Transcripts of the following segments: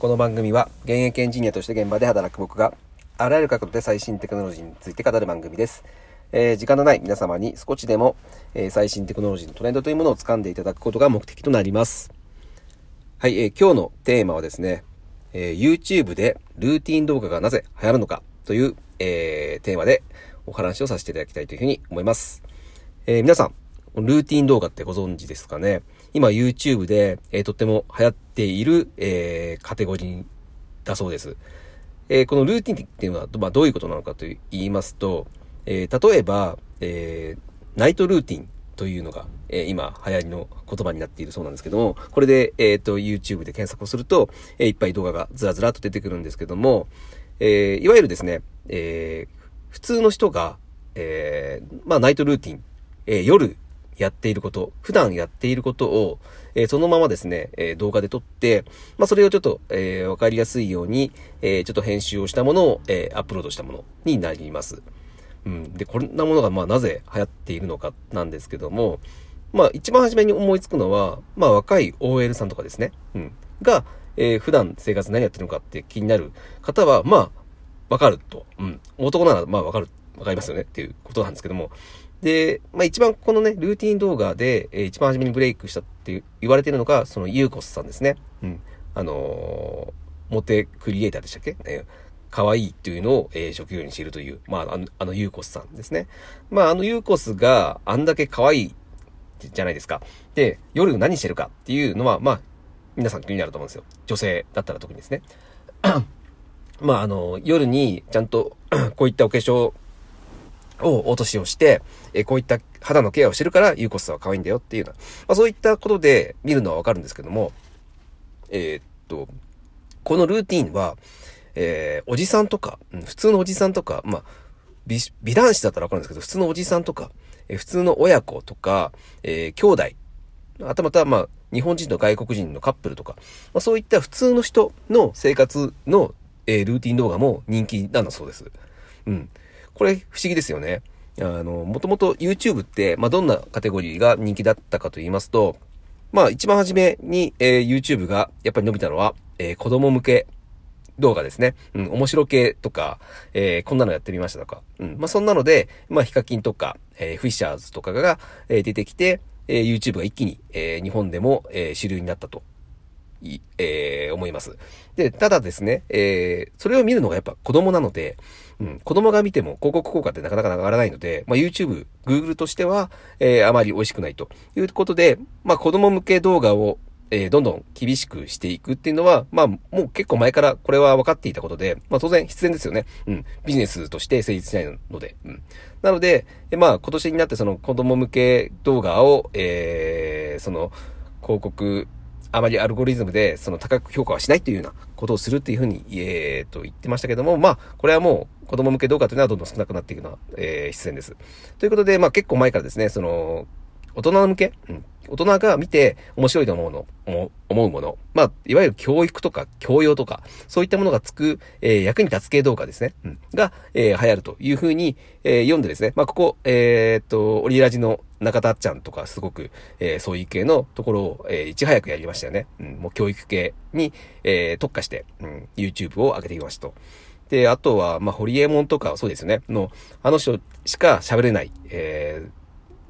この番組は現役エンジニアとして現場で働く僕があらゆる角度で最新テクノロジーについて語る番組です。えー、時間のない皆様に少しでも、えー、最新テクノロジーのトレンドというものを掴んでいただくことが目的となります。はい、えー、今日のテーマはですね、え YouTube でルーティン動画がなぜ流行るのかという、えテーマでお話をさせていただきたいというふうに思います。え皆さん、ルーティン動画ってご存知ですかね？今 YouTube で、えー、とっても流行っている、えー、カテゴリーだそうです。えー、このルーティンっていうのは、まあ、どういうことなのかと言いますと、えー、例えば、えー、ナイトルーティンというのが、えー、今流行りの言葉になっているそうなんですけども、これで、えっ、と、YouTube で検索をすると、え、いっぱい動画がずらずらと出てくるんですけども、え、いわゆるですね、え、普通の人が、え、まあ、ナイトルーティン、え、夜やっていること、普段やっていることを、えー、そのままですね、えー、動画で撮って、まあ、それをちょっと、えー、わかりやすいように、えちょっと編集をしたものを、えアップロードしたものになります。うん。で、こんなものが、まあ、なぜ流行っているのかなんですけども、まあ、一番初めに思いつくのは、まあ、若い OL さんとかですね。うん。が、え普段生活何やってるのかって気になる方は、まあ、わかると。うん。男なら、まあ、わかる、わかりますよねっていうことなんですけども、で、まあ一番このね、ルーティン動画で、えー、一番初めにブレイクしたって言われてるのが、そのユーコスさんですね。うん。あのー、モテクリエイターでしたっけ、えー、可愛いっていうのを、えー、職業にしているという、まあ、あの、あのユーコスさんですね。まあ、あのユーコスがあんだけ可愛いじゃないですか。で、夜何してるかっていうのは、まあ、皆さん気になると思うんですよ。女性だったら特にですね。まあ、あの、夜にちゃんと こういったお化粧を落としをして、えこういった肌のケアをしてるからユーコスは可愛いんだよっていうのは、まあ、そういったことで見るのはわかるんですけども、えー、っと、このルーティンは、えー、おじさんとか、普通のおじさんとか、まあ、美、美男子だったらわかるんですけど、普通のおじさんとか、えー、普通の親子とか、えー、兄弟、あとまた、まあ、日本人と外国人のカップルとか、まあ、そういった普通の人の生活の、えー、ルーティン動画も人気なんだそうです。うん。これ不思議ですよね。あの、もともと YouTube って、まあ、どんなカテゴリーが人気だったかと言いますと、まあ、一番初めに、えー、YouTube がやっぱり伸びたのは、えー、子供向け動画ですね。うん、面白系とか、えー、こんなのやってみましたとか。うん、まあ、そんなので、まあ、ヒカキンとか、えー、フィッシャーズとかが、えー、出てきて、えー、YouTube が一気に、えー、日本でも、えー、主流になったとい、えー、思います。で、ただですね、えー、それを見るのがやっぱ子供なので、うん、子供が見ても広告効果ってなかなか上がらないので、まあ、YouTube、Google としては、えー、あまり美味しくないということで、まあ、子供向け動画を、えー、どんどん厳しくしていくっていうのは、まあ、もう結構前からこれは分かっていたことで、まあ、当然必然ですよね。うん。ビジネスとして成立しないので。うん。なので、えまあ、今年になってその子供向け動画を、えー、その、広告あまりアルゴリズムでその高く評価はしないというようなことをするっていうふうに、えー、と言ってましたけども、まあ、これはもう子供向け動画というのはどんどん少なくなっていくのは、えー、必然です。ということで、まあ結構前からですね、その、大人向け、うん、大人が見て面白いと思うの、思うもの。まあ、いわゆる教育とか教養とか、そういったものがつく、えー、役に立つ系動画ですね。うん、が、えー、流行るというふうに、えー、読んでですね。まあ、ここ、えー、っと、オリラジの中田ちゃんとかすごく、えー、そういう系のところを、えー、いち早くやりましたよね。うん、もう教育系に、えー、特化して、うん、YouTube を上げてきましたと。で、あとは、まあ、ホリエモンとかそうですよね。の、あの人しか喋れない、え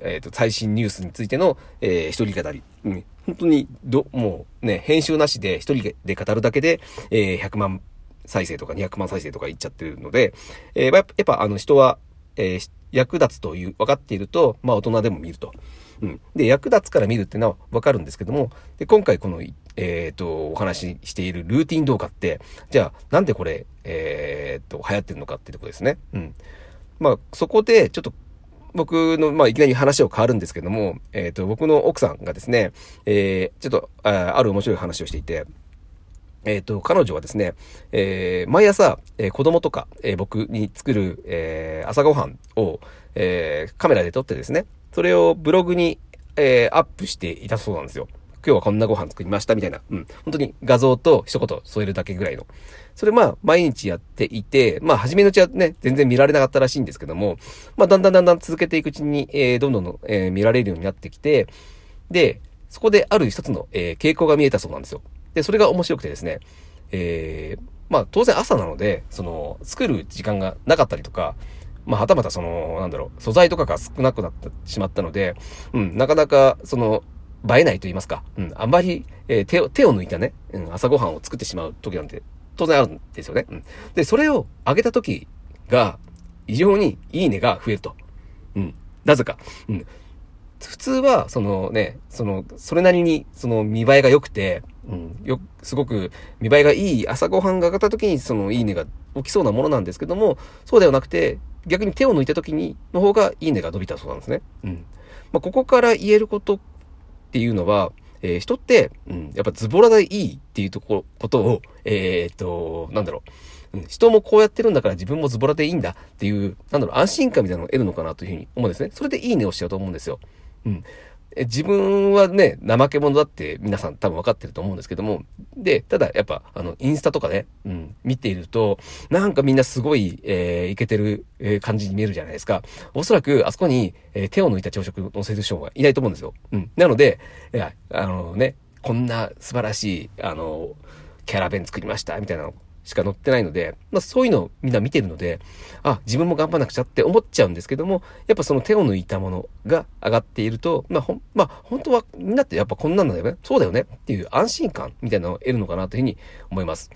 ー、えっ、ー、と、最新ニュースについての、えー、一人語り。うん。本当に、ど、もうね、編集なしで一人で語るだけで、えー、100万再生とか200万再生とかいっちゃってるので、えー、やっぱあの人は、えー、役立つという、分かっていると、まあ大人でも見ると。うん。で、役立つから見るっていうのは分かるんですけども、で、今回この、えっ、ー、と、お話ししているルーティン動画って、じゃあ、なんでこれ、えっ、ー、と、流行ってるのかっていうとこですね。うん。まあ、そこで、ちょっと僕の、まあ、いきなり話を変わるんですけども、えっ、ー、と、僕の奥さんがですね、えー、ちょっとあ、ある面白い話をしていて、えっ、ー、と、彼女はですね、えー、毎朝、えー、子供とか、え、僕に作る、え、朝ごはんを、え、カメラで撮ってですね、それをブログに、えー、アップしていたそうなんですよ。今日はこんなご飯作りましたみたいな。うん。本当に画像と一言添えるだけぐらいの。それまあ、毎日やっていて、まあ、初めのうちはね、全然見られなかったらしいんですけども、まあ、だんだんだんだん続けていくうちに、えー、どんどん、えー、見られるようになってきて、で、そこである一つの、えー、傾向が見えたそうなんですよ。で、それが面白くてですね、えー、まあ当然朝なので、その、作る時間がなかったりとか、まあ、はたまたその、なんだろう、素材とかが少なくなってしまったので、うん、なかなか、その、映えないと言いますか、うん、あんまり、えー、手を、手を抜いたね、うん、朝ごはんを作ってしまう時なんて、当然あるんですよね。うん。で、それを上げた時が、異常にいいねが増えると。うん。なぜか。うん。普通は、そのね、その、それなりに、その見栄えが良くて、うん、よ、すごく見栄えがいい朝ごはんが上がった時に、そのいいねが起きそうなものなんですけども、そうではなくて、逆に手を抜いた時に、の方がいいねが伸びたそうなんですね。うん。まあ、ここから言えることっていうのは、えー、人って、うん、やっぱズボラでいいっていうところ、ことを、えー、っと、なんだろう、うん、人もこうやってるんだから自分もズボラでいいんだっていう、なんだろう、安心感みたいなのを得るのかなというふうに思うんですね。それでいいねをしちゃうと思うんですよ。うん。自分はね、怠け者だって皆さん多分分かってると思うんですけども、で、ただやっぱ、あの、インスタとかね、うん、見ていると、なんかみんなすごい、えー、いけてる、えー、感じに見えるじゃないですか。おそらく、あそこに、えー、手を抜いた朝食を載せる人はいないと思うんですよ。うん。なので、いや、あのね、こんな素晴らしい、あの、キャラ弁作りました、みたいなのしか載ってないので、まあそういうのをみんな見てるので、あ、自分も頑張らなくちゃって思っちゃうんですけども、やっぱその手を抜いたものが上がっていると、まあほん、まあ本当はみんなってやっぱこんなんだよね。そうだよねっていう安心感みたいなのを得るのかなというふうに思います。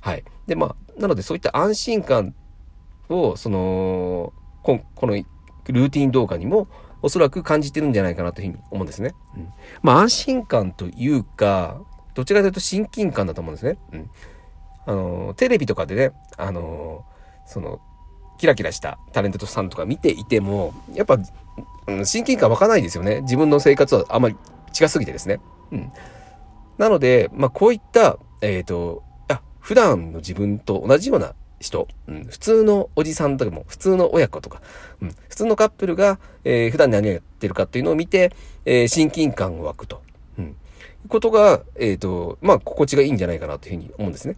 はい。で、まあ、なのでそういった安心感を、その、ここのルーティン動画にもおそらく感じてるんじゃないかなというふうに思うんですね。うん。まあ安心感というか、どちらかというと親近感だと思うんですね。うん。あの、テレビとかでね、あの、その、キラキラしたタレントさんとか見ていても、やっぱ、親近感湧かないですよね。自分の生活はあまり近すぎてですね。うん。なので、まあ、こういった、えっ、ー、と、あ、普段の自分と同じような人、うん、普通のおじさんとかも、普通の親子とか、うん、普通のカップルが、えー、普段何をやってるかっていうのを見て、えー、親近感を湧くと。ことが、えっ、ー、と、まあ、心地がいいんじゃないかなというふうに思うんですね。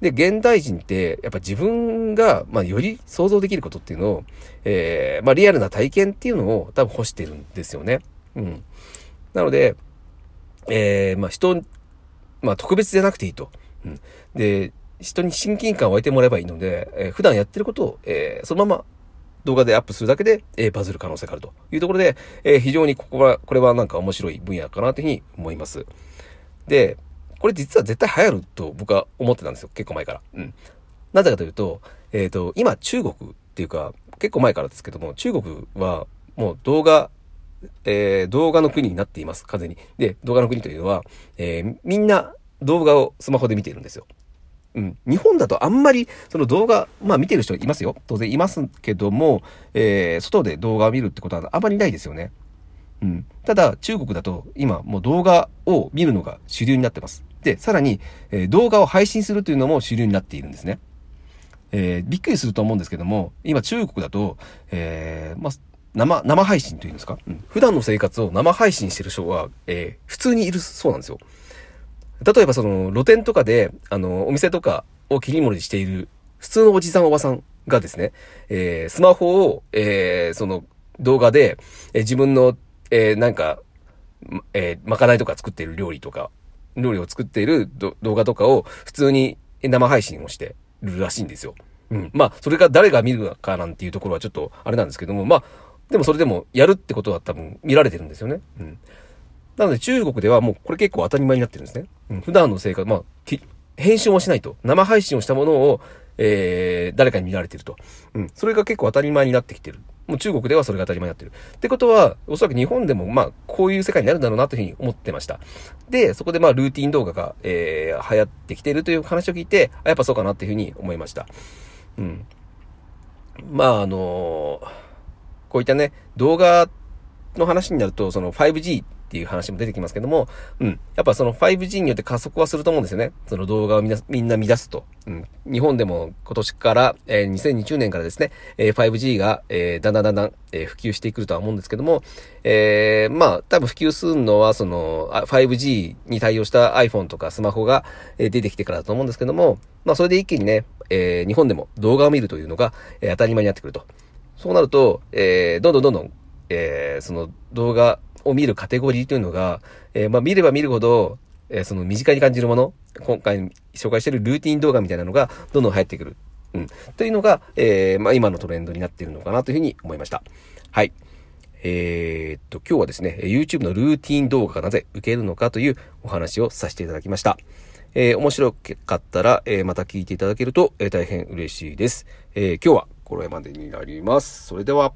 で、現代人って、やっぱ自分が、まあ、より想像できることっていうのを、えー、まあ、リアルな体験っていうのを多分欲してるんですよね。うん。なので、えー、まあ、人、まあ、特別じゃなくていいと。うん。で、人に親近感を湧いてもらえばいいので、えー、普段やってることを、えー、そのまま動画でアップするだけで、えー、バズる可能性があるというところで、えー、非常にここは、これはなんか面白い分野かなというふうに思います。で、これ実は絶対流行ると僕は思ってたんですよ。結構前から。うん。なぜかというと、えっ、ー、と、今中国っていうか、結構前からですけども、中国はもう動画、えー、動画の国になっています。完全に。で、動画の国というのは、えー、みんな動画をスマホで見ているんですよ。うん。日本だとあんまり、その動画、まあ見てる人いますよ。当然いますけども、えー、外で動画を見るってことはあまりないですよね。うん。ただ、中国だと今もう動画を見るのが主流になってます。で、さらに、えー、動画を配信するというのも主流になっているんですね。えー、びっくりすると思うんですけども、今中国だと、えー、まあ、生、生配信というんですか、うん、普段の生活を生配信してる人は、えー、普通にいるそうなんですよ。例えばその露店とかで、あの、お店とかを切り盛りしている普通のおじさんおばさんがですね、えー、スマホを、えー、その動画で、えー、自分の、えー、なんか、えー、まかないとか作っている料理とか、料理を作っている動画とかを普通に生配信をしてるらしいんですよ。うん。まあ、それが誰が見るかなんていうところはちょっとあれなんですけども、まあ、でもそれでもやるってことは多分見られてるんですよね。うん。なので中国ではもうこれ結構当たり前になってるんですね。うん、普段の生活、まあ、編集もしないと。生配信をしたものを、えー、誰かに見られてると。うん。それが結構当たり前になってきてる。もう中国ではそれが当たり前になってる。ってことは、おそらく日本でも、まあ、こういう世界になるんだろうなというふうに思ってました。で、そこでまあ、ルーティン動画が、えー、流行ってきてるという話を聞いて、あ、やっぱそうかなっていうふうに思いました。うん。まあ、あのー、こういったね、動画っての話になると、その 5G っていう話も出てきますけども、うん。やっぱその 5G によって加速はすると思うんですよね。その動画をみんなみんな見出すと。うん。日本でも今年から、えー、2020年からですね、えー、5G が、えー、だんだんだんだん、えー、普及してくるとは思うんですけども、えー、まあ、多分普及するのは、その、5G に対応した iPhone とかスマホが、えー、出てきてからだと思うんですけども、まあ、それで一気にね、えー、日本でも動画を見るというのが、えー、当たり前になってくると。そうなると、えー、どんどんどんどん、えー、その動画を見るカテゴリーというのが、えー、まあ見れば見るほど、えー、その身近に感じるもの、今回紹介しているルーティン動画みたいなのがどんどん流行ってくる。うん。というのが、え、まあ今のトレンドになっているのかなというふうに思いました。はい。えー、っと、今日はですね、YouTube のルーティン動画がなぜ受けるのかというお話をさせていただきました。えー、面白かったら、えー、また聞いていただけると、えー、大変嬉しいです。え今日はこれまでになります。それでは。